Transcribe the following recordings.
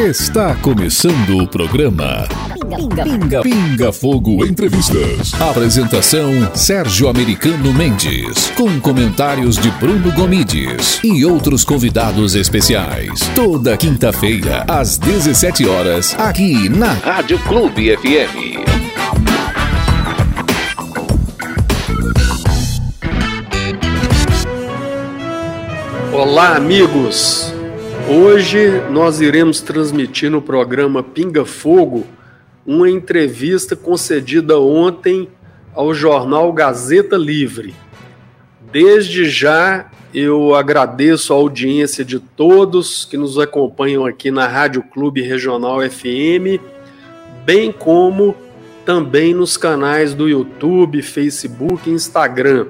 Está começando o programa Pinga, Pinga, Pinga Fogo Entrevistas. Apresentação Sérgio Americano Mendes, com comentários de Bruno Gomides e outros convidados especiais. Toda quinta-feira às 17 horas aqui na Rádio Clube FM. Olá, amigos! Hoje nós iremos transmitir no programa Pinga Fogo uma entrevista concedida ontem ao jornal Gazeta Livre. Desde já eu agradeço a audiência de todos que nos acompanham aqui na Rádio Clube Regional FM, bem como também nos canais do YouTube, Facebook e Instagram.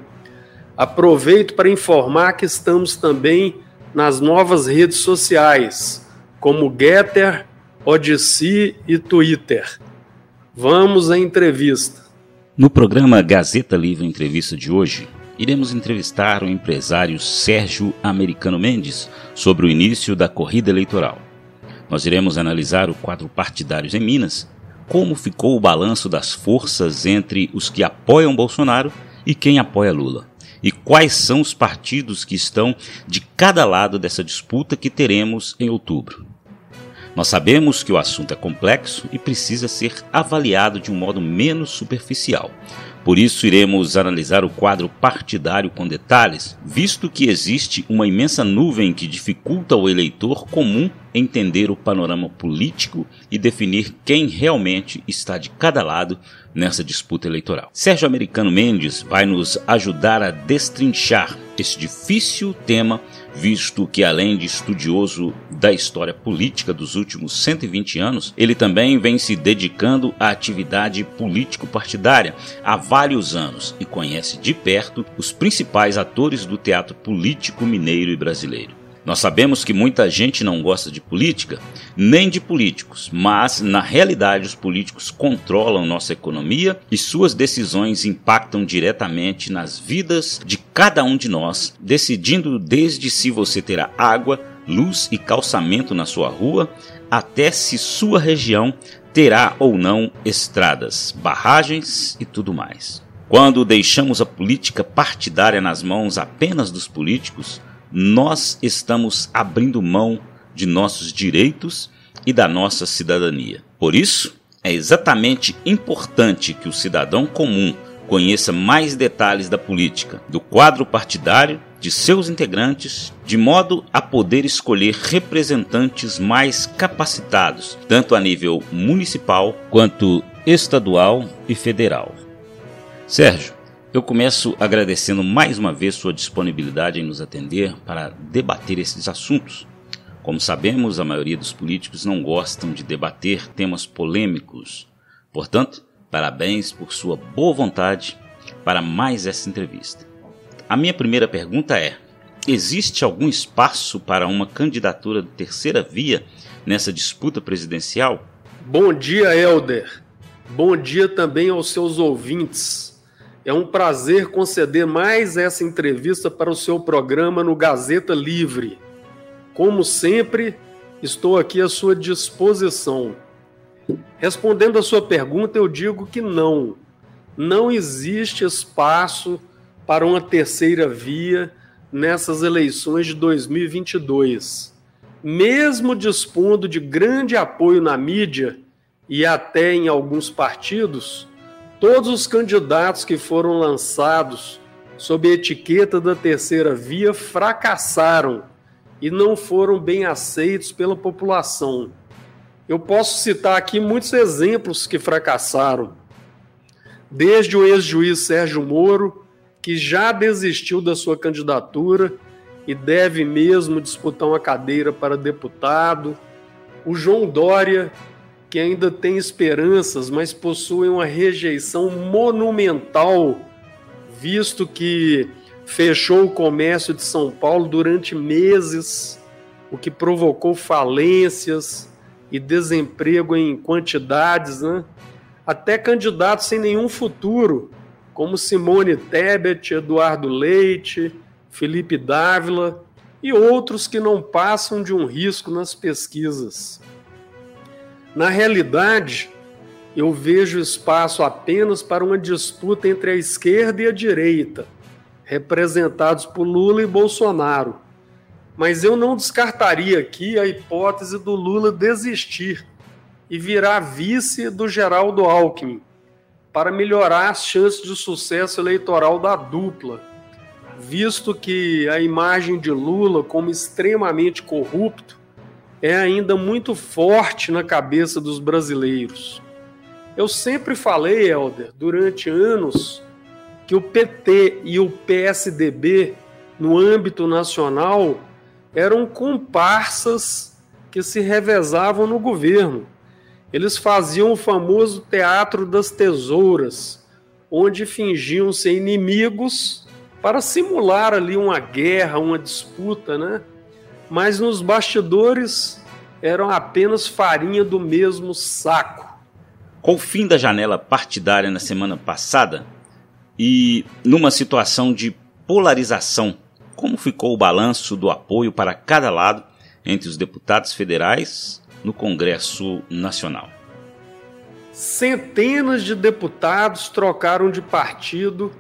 Aproveito para informar que estamos também nas novas redes sociais, como Getter, Odyssey e Twitter. Vamos à entrevista. No programa Gazeta Livre Entrevista de hoje, iremos entrevistar o empresário Sérgio Americano Mendes sobre o início da corrida eleitoral. Nós iremos analisar o quadro partidários em Minas, como ficou o balanço das forças entre os que apoiam Bolsonaro e quem apoia Lula e quais são os partidos que estão de cada lado dessa disputa que teremos em outubro. Nós sabemos que o assunto é complexo e precisa ser avaliado de um modo menos superficial. Por isso, iremos analisar o quadro partidário com detalhes, visto que existe uma imensa nuvem que dificulta ao eleitor comum entender o panorama político e definir quem realmente está de cada lado nessa disputa eleitoral. Sérgio Americano Mendes vai nos ajudar a destrinchar esse difícil tema, visto que, além de estudioso da história política dos últimos 120 anos, ele também vem se dedicando à atividade político-partidária há vários anos e conhece de perto os principais atores do teatro político mineiro e brasileiro. Nós sabemos que muita gente não gosta de política, nem de políticos, mas na realidade os políticos controlam nossa economia e suas decisões impactam diretamente nas vidas de cada um de nós, decidindo desde se você terá água, luz e calçamento na sua rua, até se sua região terá ou não estradas, barragens e tudo mais. Quando deixamos a política partidária nas mãos apenas dos políticos, nós estamos abrindo mão de nossos direitos e da nossa cidadania. Por isso, é exatamente importante que o cidadão comum conheça mais detalhes da política, do quadro partidário, de seus integrantes, de modo a poder escolher representantes mais capacitados, tanto a nível municipal quanto estadual e federal. Sérgio, eu começo agradecendo mais uma vez sua disponibilidade em nos atender para debater esses assuntos. Como sabemos, a maioria dos políticos não gostam de debater temas polêmicos. Portanto, parabéns por sua boa vontade para mais essa entrevista. A minha primeira pergunta é: existe algum espaço para uma candidatura de terceira via nessa disputa presidencial? Bom dia, Helder. Bom dia também aos seus ouvintes. É um prazer conceder mais essa entrevista para o seu programa no Gazeta Livre. Como sempre, estou aqui à sua disposição. Respondendo a sua pergunta, eu digo que não. Não existe espaço para uma terceira via nessas eleições de 2022. Mesmo dispondo de grande apoio na mídia e até em alguns partidos, Todos os candidatos que foram lançados sob a etiqueta da terceira via fracassaram e não foram bem aceitos pela população. Eu posso citar aqui muitos exemplos que fracassaram. Desde o ex-juiz Sérgio Moro, que já desistiu da sua candidatura e deve mesmo disputar uma cadeira para deputado, o João Dória, que ainda tem esperanças, mas possuem uma rejeição monumental, visto que fechou o comércio de São Paulo durante meses, o que provocou falências e desemprego em quantidades, né? até candidatos sem nenhum futuro, como Simone Tebet, Eduardo Leite, Felipe Dávila e outros que não passam de um risco nas pesquisas. Na realidade, eu vejo espaço apenas para uma disputa entre a esquerda e a direita, representados por Lula e Bolsonaro. Mas eu não descartaria aqui a hipótese do Lula desistir e virar vice do Geraldo Alckmin, para melhorar as chances de sucesso eleitoral da dupla, visto que a imagem de Lula como extremamente corrupto é ainda muito forte na cabeça dos brasileiros. Eu sempre falei, Helder, durante anos, que o PT e o PSDB, no âmbito nacional, eram comparsas que se revezavam no governo. Eles faziam o famoso teatro das tesouras, onde fingiam ser inimigos para simular ali uma guerra, uma disputa, né? Mas nos bastidores eram apenas farinha do mesmo saco. Com o fim da janela partidária na semana passada e numa situação de polarização, como ficou o balanço do apoio para cada lado entre os deputados federais no Congresso Nacional? Centenas de deputados trocaram de partido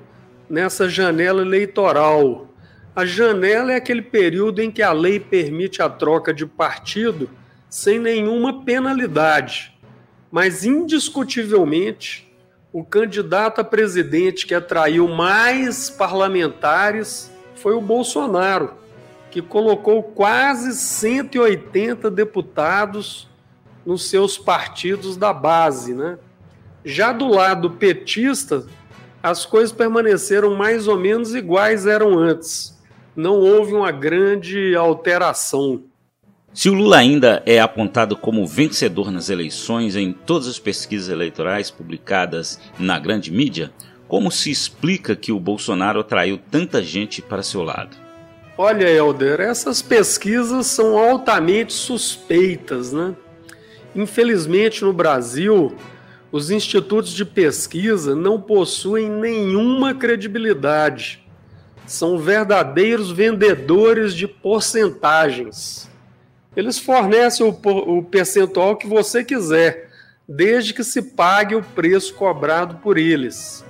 nessa janela eleitoral. A janela é aquele período em que a lei permite a troca de partido sem nenhuma penalidade mas indiscutivelmente o candidato a presidente que atraiu mais parlamentares foi o Bolsonaro, que colocou quase 180 deputados nos seus partidos da base, né? Já do lado petista, as coisas permaneceram mais ou menos iguais eram antes. Não houve uma grande alteração. Se o Lula ainda é apontado como vencedor nas eleições em todas as pesquisas eleitorais publicadas na grande mídia, como se explica que o Bolsonaro atraiu tanta gente para seu lado? Olha, Helder, essas pesquisas são altamente suspeitas, né? Infelizmente, no Brasil, os institutos de pesquisa não possuem nenhuma credibilidade. São verdadeiros vendedores de porcentagens. Eles fornecem o, percentual que você quiser, desde que se pague o preço cobrado por eles.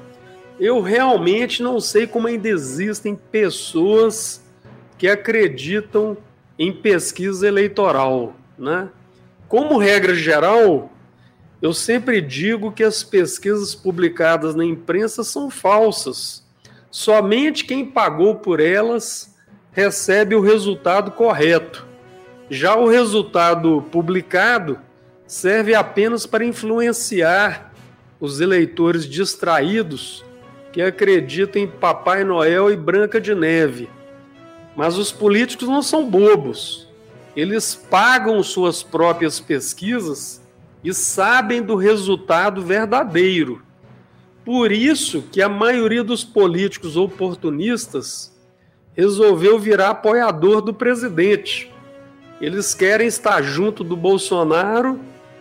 Eu realmente não sei como ainda existem pessoas que acreditam em pesquisa eleitoral, né? Como regra geral, eu sempre digo que as pesquisas publicadas na imprensa são falsas. Somente quem pagou por elas recebe o resultado correto. Já o resultado publicado serve apenas para influenciar os eleitores distraídos que acreditam em Papai Noel e Branca de Neve. Mas os políticos não são bobos. Eles pagam suas próprias pesquisas e sabem do resultado verdadeiro. Por isso que a maioria dos políticos oportunistas resolveu virar apoiador do presidente eles querem estar junto do Bolsonaro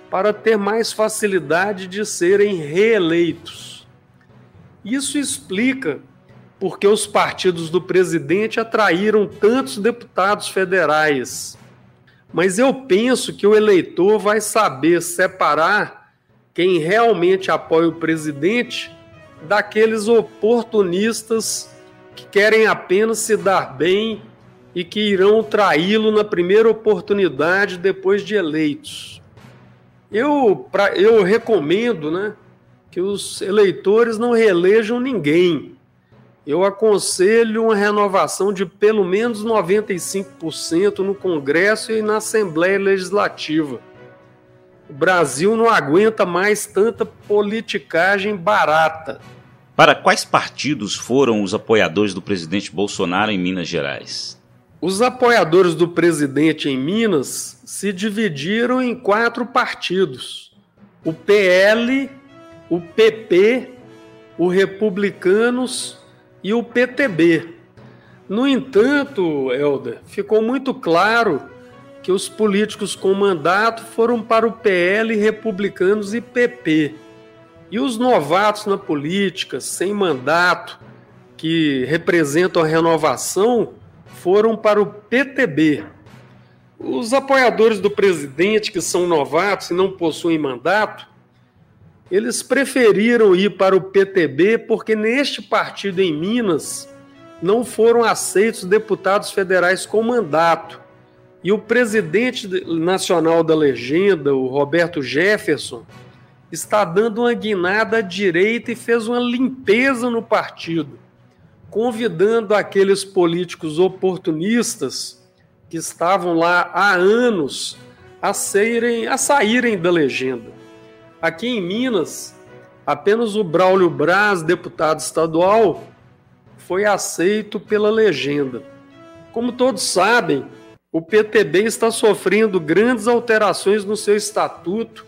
para ter mais facilidade de serem reeleitos. Isso explica porque os partidos do presidente atraíram tantos deputados federais. Mas eu penso que o eleitor vai saber separar quem realmente apoia o presidente daqueles oportunistas que querem apenas se dar bem e que irão traí-lo na primeira oportunidade depois de eleitos. Eu, pra, eu recomendo né, que os eleitores não reelejam ninguém. Eu aconselho uma renovação de pelo menos 95% no Congresso e na Assembleia Legislativa. O Brasil não aguenta mais tanta politicagem barata. Para quais partidos foram os apoiadores do presidente Bolsonaro em Minas Gerais? Os apoiadores do presidente em Minas se dividiram em quatro partidos: o PL, o PP, o Republicanos e o PTB. No entanto, Helder, ficou muito claro que os políticos com mandato foram para o PL, Republicanos e PP. E os novatos na política, sem mandato, que representam a renovação, foram para o PTB. Os apoiadores do presidente, que são novatos e não possuem mandato, eles preferiram ir para o PTB porque neste partido em Minas não foram aceitos deputados federais com mandato. E o presidente nacional da legenda, o Roberto Jefferson, está dando uma guinada à direita e fez uma limpeza no partido, convidando aqueles políticos oportunistas que estavam lá há anos a, saírem, a saírem da legenda. Aqui em Minas, apenas o Braulio Braz, deputado estadual, foi aceito pela legenda. Como todos sabem, o PTB está sofrendo grandes alterações no seu estatuto,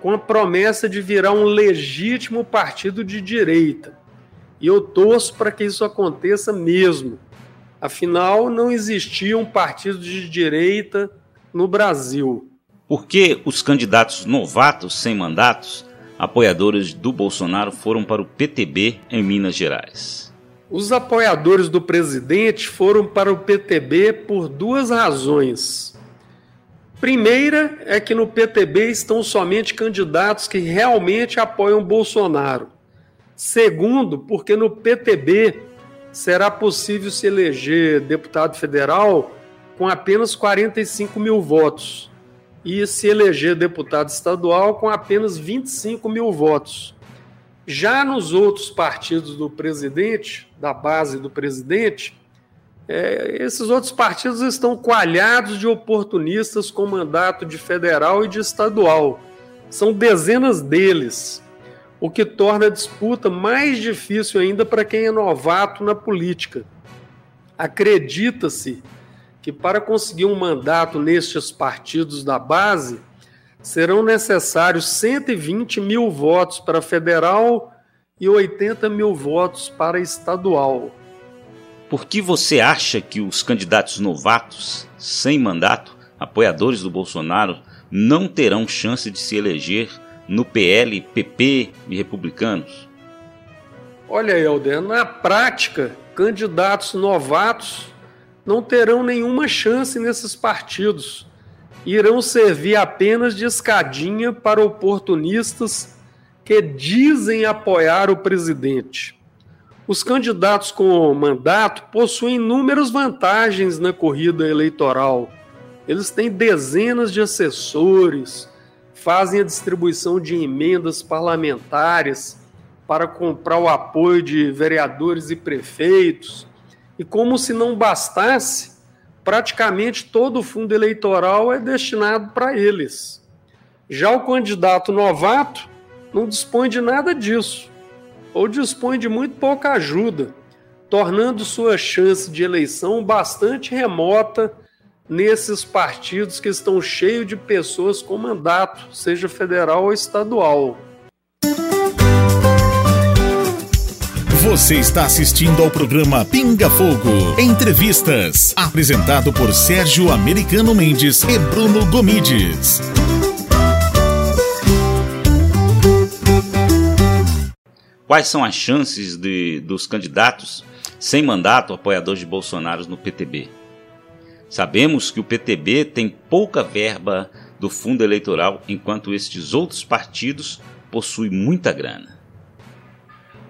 com a promessa de virar um legítimo partido de direita. E eu torço para que isso aconteça mesmo. Afinal, não existia um partido de direita no Brasil. Por que os candidatos novatos sem mandatos, apoiadores do Bolsonaro, foram para o PTB em Minas Gerais? Os apoiadores do presidente foram para o PTB por duas razões. Primeira é que no PTB estão somente candidatos que realmente apoiam Bolsonaro. Segundo, porque no PTB será possível se eleger deputado federal com apenas 45 mil votos e se eleger deputado estadual com apenas 25 mil votos. Já nos outros partidos do presidente, da base do presidente, é, esses outros partidos estão coalhados de oportunistas com mandato de federal e de estadual. São dezenas deles o que torna a disputa mais difícil ainda para quem é novato na política. Acredita-se que para conseguir um mandato nestes partidos da base serão necessários 120 mil votos para federal e 80 mil votos para estadual. Por que você acha que os candidatos novatos, sem mandato, apoiadores do Bolsonaro, não terão chance de se eleger no PL, PP e republicanos? Olha, Helder, na prática, candidatos novatos não terão nenhuma chance nesses partidos. Irão servir apenas de escadinha para oportunistas que dizem apoiar o presidente. Os candidatos com mandato possuem inúmeras vantagens na corrida eleitoral. Eles têm dezenas de assessores, fazem a distribuição de emendas parlamentares para comprar o apoio de vereadores e prefeitos. E como se não bastasse, praticamente todo o fundo eleitoral é destinado para eles. Já o candidato novato não dispõe de nada disso, ou dispõe de muito pouca ajuda, tornando sua chance de eleição bastante remota nesses partidos que estão cheios de pessoas com mandato, seja federal ou estadual. Você está assistindo ao programa Pinga Fogo Entrevistas, apresentado por Sérgio Americano Mendes e Bruno Gomides. Quais são as chances de, dos candidatos sem mandato apoiadores de Bolsonaro no PTB? Sabemos que o PTB tem pouca verba do fundo eleitoral, enquanto estes outros partidos possuem muita grana.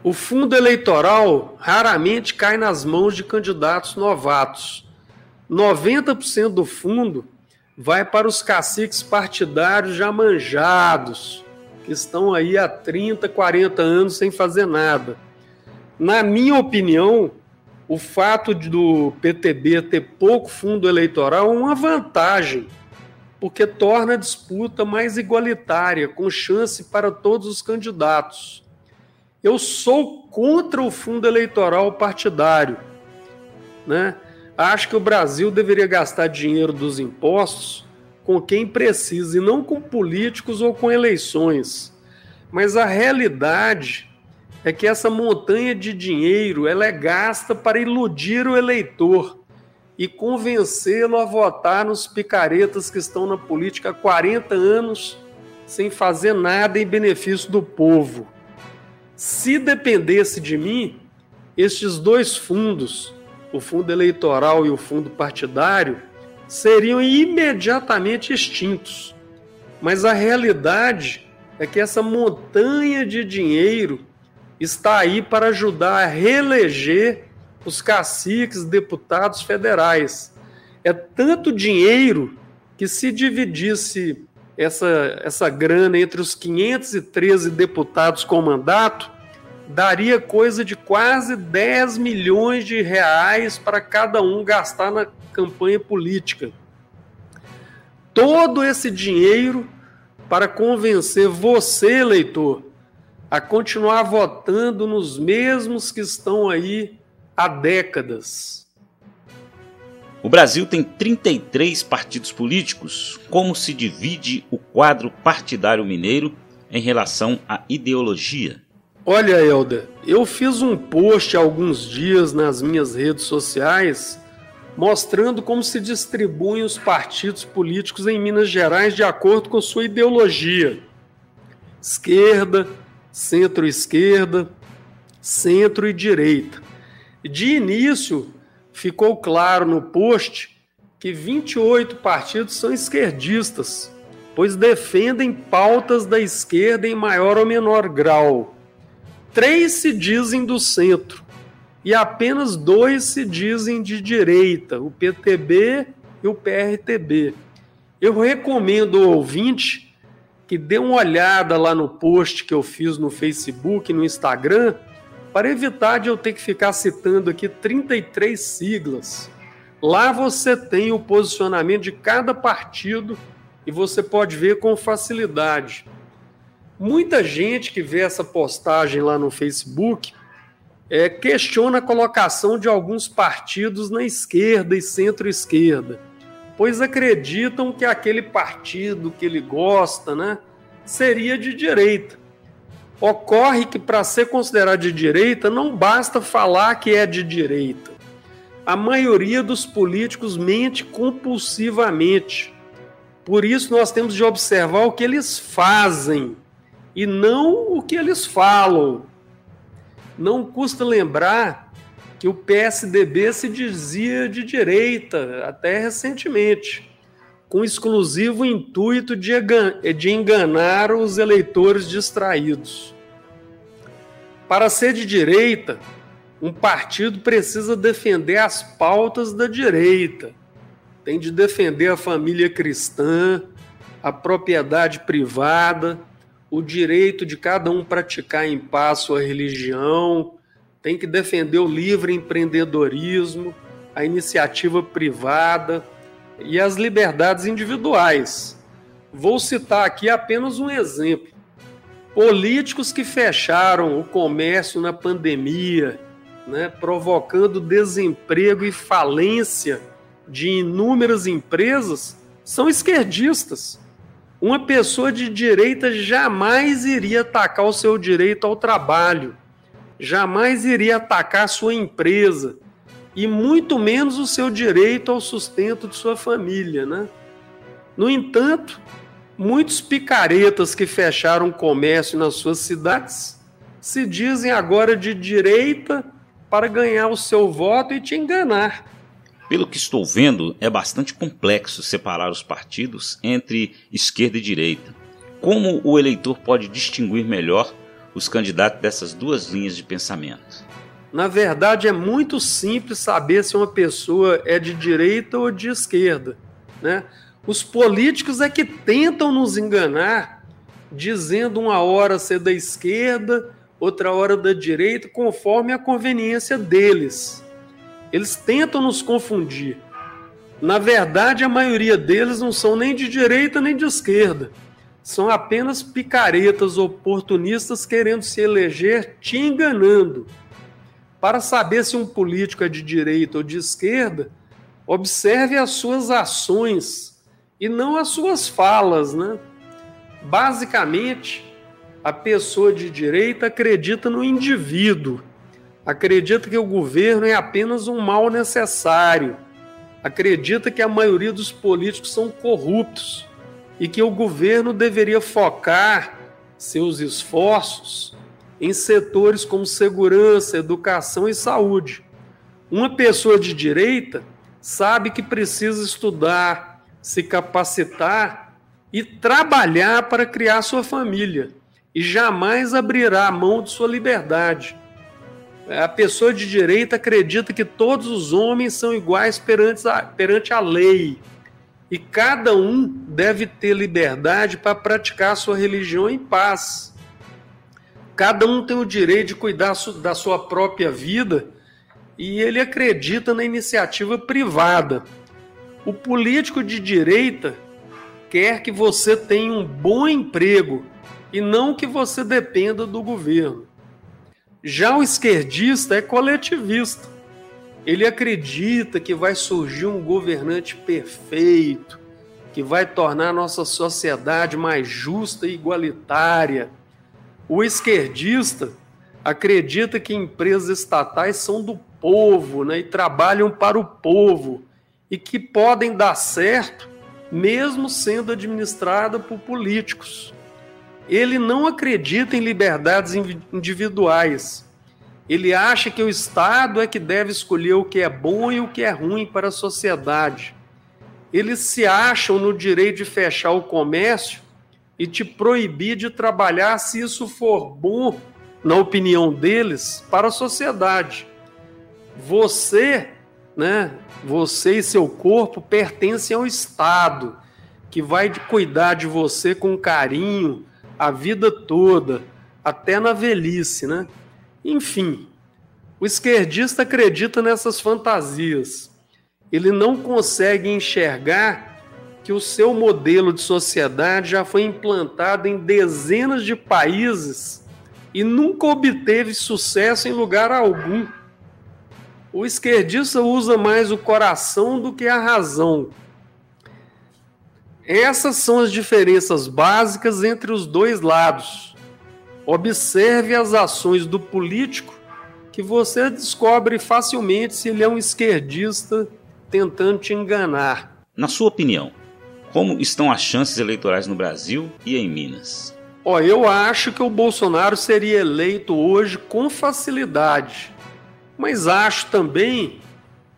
O fundo eleitoral raramente cai nas mãos de candidatos novatos. 90% do fundo vai para os caciques partidários já manjados, que estão aí há 30, 40 anos sem fazer nada. Na minha opinião, o fato do PTB ter pouco fundo eleitoral é uma vantagem, porque torna a disputa mais igualitária, com chance para todos os candidatos. Eu sou contra o fundo eleitoral partidário. Né? Acho que o Brasil deveria gastar dinheiro dos impostos com quem precisa e não com políticos ou com eleições. Mas a realidade é que essa montanha de dinheiro ela é gasta para iludir o eleitor e convencê-lo a votar nos picaretas que estão na política há 40 anos sem fazer nada em benefício do povo. Se dependesse de mim, estes dois fundos, o fundo eleitoral e o fundo partidário, seriam imediatamente extintos. Mas a realidade é que essa montanha de dinheiro está aí para ajudar a reeleger os caciques, deputados federais. É tanto dinheiro que se dividisse essa, essa grana entre os 513 deputados com mandato, daria coisa de quase 10 milhões de reais para cada um gastar na campanha política. Todo esse dinheiro para convencer você, eleitor, a continuar votando nos mesmos que estão aí há décadas. O Brasil tem 33 partidos políticos. Como se divide o quadro partidário mineiro em relação à ideologia? Olha, Helder, eu fiz um post há alguns dias nas minhas redes sociais mostrando como se distribuem os partidos políticos em Minas Gerais de acordo com sua ideologia. Esquerda, centro-esquerda, centro e direita. De início, ficou claro no post que 28 partidos são esquerdistas, pois defendem pautas da esquerda em maior ou menor grau. Três se dizem do centro e apenas dois se dizem de direita, o PTB e o PRTB. Eu recomendo ao ouvinte que dê uma olhada lá no post que eu fiz no Facebook, no Instagram, para evitar de eu ter que ficar citando aqui 33 siglas. Lá você tem o posicionamento de cada partido e você pode ver com facilidade. Muita gente que vê essa postagem lá no Facebook é, questiona a colocação de alguns partidos na esquerda e centro-esquerda, pois acreditam que aquele partido que ele gosta né, seria de direita. Ocorre que para ser considerado de direita não basta falar que é de direita. A maioria dos políticos mente compulsivamente. Por isso nós temos de observar o que eles fazem e não o que eles falam. Não custa lembrar que o PSDB se dizia de direita até recentemente com exclusivo intuito de, de enganar os eleitores distraídos. Para ser de direita, um partido precisa defender as pautas da direita. Tem de defender a família cristã, a propriedade privada, o direito de cada um praticar em paz sua religião, tem que defender o livre empreendedorismo, a iniciativa privada, e as liberdades individuais. Vou citar aqui apenas um exemplo. Políticos que fecharam o comércio na pandemia, né, provocando desemprego e falência de inúmeras empresas, são esquerdistas. Uma pessoa de direita jamais iria atacar o seu direito ao trabalho, jamais iria atacar a sua empresa, e muito menos o seu direito ao sustento de sua família, né? No entanto, muitos picaretas que fecharam comércio nas suas cidades se dizem agora de direita para ganhar o seu voto e te enganar. Pelo que estou vendo, é bastante complexo separar os partidos entre esquerda e direita. Como o eleitor pode distinguir melhor os candidatos dessas duas linhas de pensamento? Na verdade, é muito simples saber se uma pessoa é de direita ou de esquerda. Né? Os políticos é que tentam nos enganar, dizendo uma hora ser da esquerda, outra hora da direita, conforme a conveniência deles. Eles tentam nos confundir. Na verdade, a maioria deles não são nem de direita nem de esquerda. São apenas picaretas oportunistas querendo se eleger te enganando para saber se um político é de direita ou de esquerda, observe as suas ações e não as suas falas, né? Basicamente, a pessoa de direita acredita no indivíduo, acredita que o governo é apenas um mal necessário, acredita que a maioria dos políticos são corruptos e que o governo deveria focar seus esforços em setores como segurança, educação e saúde. Uma pessoa de direita sabe que precisa estudar, se capacitar e trabalhar para criar sua família e jamais abrirá a mão de sua liberdade. A pessoa de direita acredita que todos os homens são iguais perante a, perante a lei e cada um deve ter liberdade para praticar sua religião em paz. Cada um tem o direito de cuidar da sua própria vida e ele acredita na iniciativa privada. O político de direita quer que você tenha um bom emprego e não que você dependa do governo. Já o esquerdista é coletivista. Ele acredita que vai surgir um governante perfeito, que vai tornar a nossa sociedade mais justa e igualitária. O esquerdista acredita que empresas estatais são do povo né, e trabalham para o povo e que podem dar certo mesmo sendo administrada por políticos. Ele não acredita em liberdades individuais. Ele acha que o Estado é que deve escolher o que é bom e o que é ruim para a sociedade. Eles se acham no direito de fechar o comércio e te proibir de trabalhar se isso for bom, na opinião deles, para a sociedade. Você, né, você e seu corpo pertencem ao Estado, que vai cuidar de você com carinho a vida toda, até na velhice, né? Enfim, o esquerdista acredita nessas fantasias. Ele não consegue enxergar que o seu modelo de sociedade já foi implantado em dezenas de países e nunca obteve sucesso em lugar algum. O esquerdista usa mais o coração do que a razão. Essas são as diferenças básicas entre os dois lados. Observe as ações do político que você descobre facilmente se ele é um esquerdista tentando te enganar. Na sua opinião, como estão as chances eleitorais no Brasil e em Minas? Ó, eu acho que o Bolsonaro seria eleito hoje com facilidade mas acho também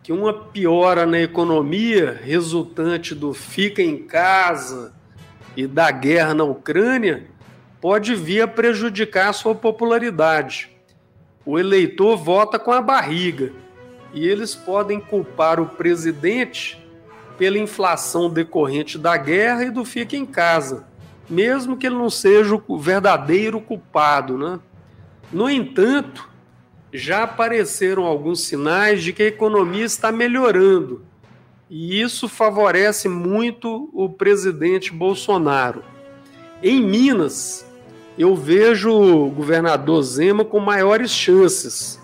que uma piora na economia resultante do fica em casa e da guerra na Ucrânia pode vir a prejudicar a sua popularidade. O eleitor vota com a barriga e eles podem culpar o presidente pela inflação decorrente da guerra e do fica em casa, mesmo que ele não seja o verdadeiro culpado, né? No entanto, já apareceram alguns sinais de que a economia está melhorando. E isso favorece muito o presidente Bolsonaro. Em Minas, eu vejo o governador Zema com maiores chances,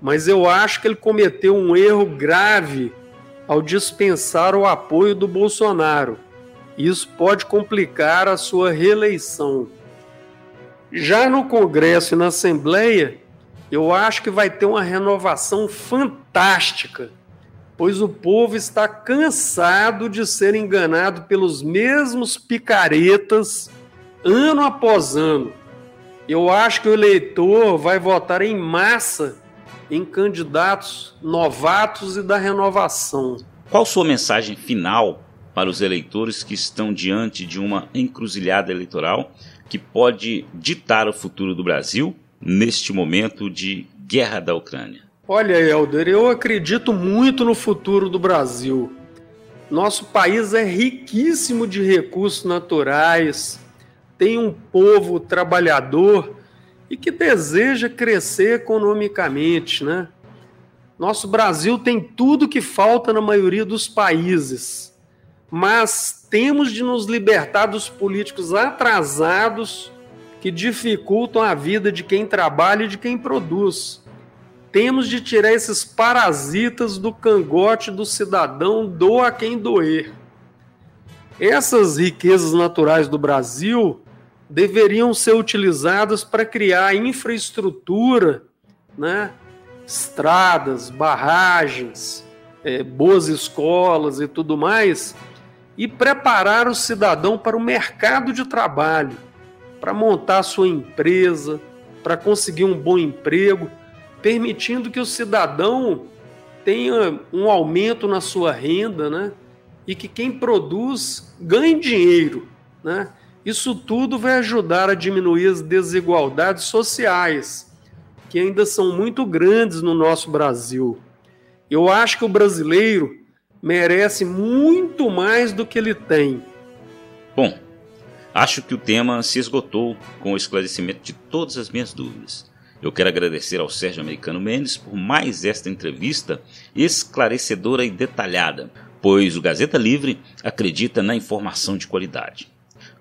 mas eu acho que ele cometeu um erro grave ao dispensar o apoio do Bolsonaro. Isso pode complicar a sua reeleição. Já no Congresso e na Assembleia, eu acho que vai ter uma renovação fantástica, pois o povo está cansado de ser enganado pelos mesmos picaretas ano após ano. Eu acho que o eleitor vai votar em massa em candidatos novatos e da renovação. Qual sua mensagem final para os eleitores que estão diante de uma encruzilhada eleitoral que pode ditar o futuro do Brasil neste momento de guerra da Ucrânia? Olha, Helder, eu acredito muito no futuro do Brasil. Nosso país é riquíssimo de recursos naturais, tem um povo trabalhador e que deseja crescer economicamente, né? Nosso Brasil tem tudo que falta na maioria dos países, mas temos de nos libertar dos políticos atrasados que dificultam a vida de quem trabalha e de quem produz. Temos de tirar esses parasitas do cangote do cidadão, doa quem doer. Essas riquezas naturais do Brasil deveriam ser utilizadas para criar infraestrutura, né? estradas, barragens, é, boas escolas e tudo mais, e preparar o cidadão para o mercado de trabalho para montar sua empresa, para conseguir um bom emprego, permitindo que o cidadão tenha um aumento na sua renda, né? E que quem produz ganhe dinheiro, né? Isso tudo vai ajudar a diminuir as desigualdades sociais, que ainda são muito grandes no nosso Brasil. Eu acho que o brasileiro merece muito mais do que ele tem. Bom, acho que o tema se esgotou com o esclarecimento de todas as minhas dúvidas. Eu quero agradecer ao Sérgio Americano Mendes por mais esta entrevista esclarecedora e detalhada, pois o Gazeta Livre acredita na informação de qualidade.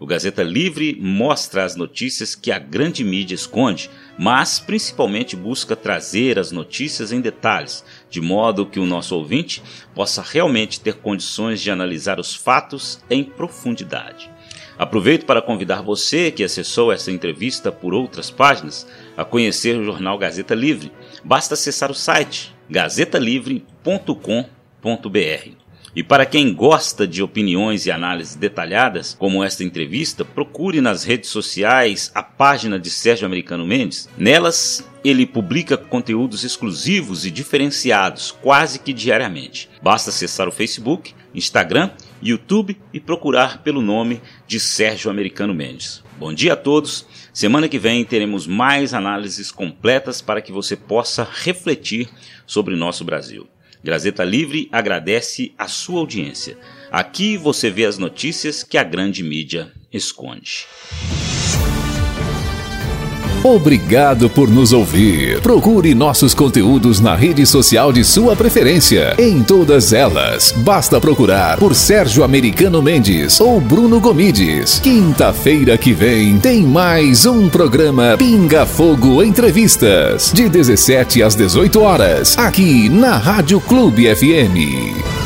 O Gazeta Livre mostra as notícias que a grande mídia esconde, mas principalmente busca trazer as notícias em detalhes, de modo que o nosso ouvinte possa realmente ter condições de analisar os fatos em profundidade. Aproveito para convidar você que acessou essa entrevista por outras páginas a conhecer o jornal Gazeta Livre. Basta acessar o site gazetalivre.com.br. E para quem gosta de opiniões e análises detalhadas, como esta entrevista, procure nas redes sociais a página de Sérgio Americano Mendes. Nelas, ele publica conteúdos exclusivos e diferenciados quase que diariamente. Basta acessar o Facebook, Instagram, YouTube e procurar pelo nome de Sérgio Americano Mendes. Bom dia a todos. Semana que vem teremos mais análises completas para que você possa refletir sobre nosso Brasil. Gazeta Livre agradece a sua audiência. Aqui você vê as notícias que a grande mídia esconde. Obrigado por nos ouvir. Procure nossos conteúdos na rede social de sua preferência. Em todas elas, basta procurar por Sérgio Americano Mendes ou Bruno Gomides. Quinta-feira que vem tem mais um programa Pinga Fogo Entrevistas, de 17 às 18 horas, aqui na Rádio Clube FM.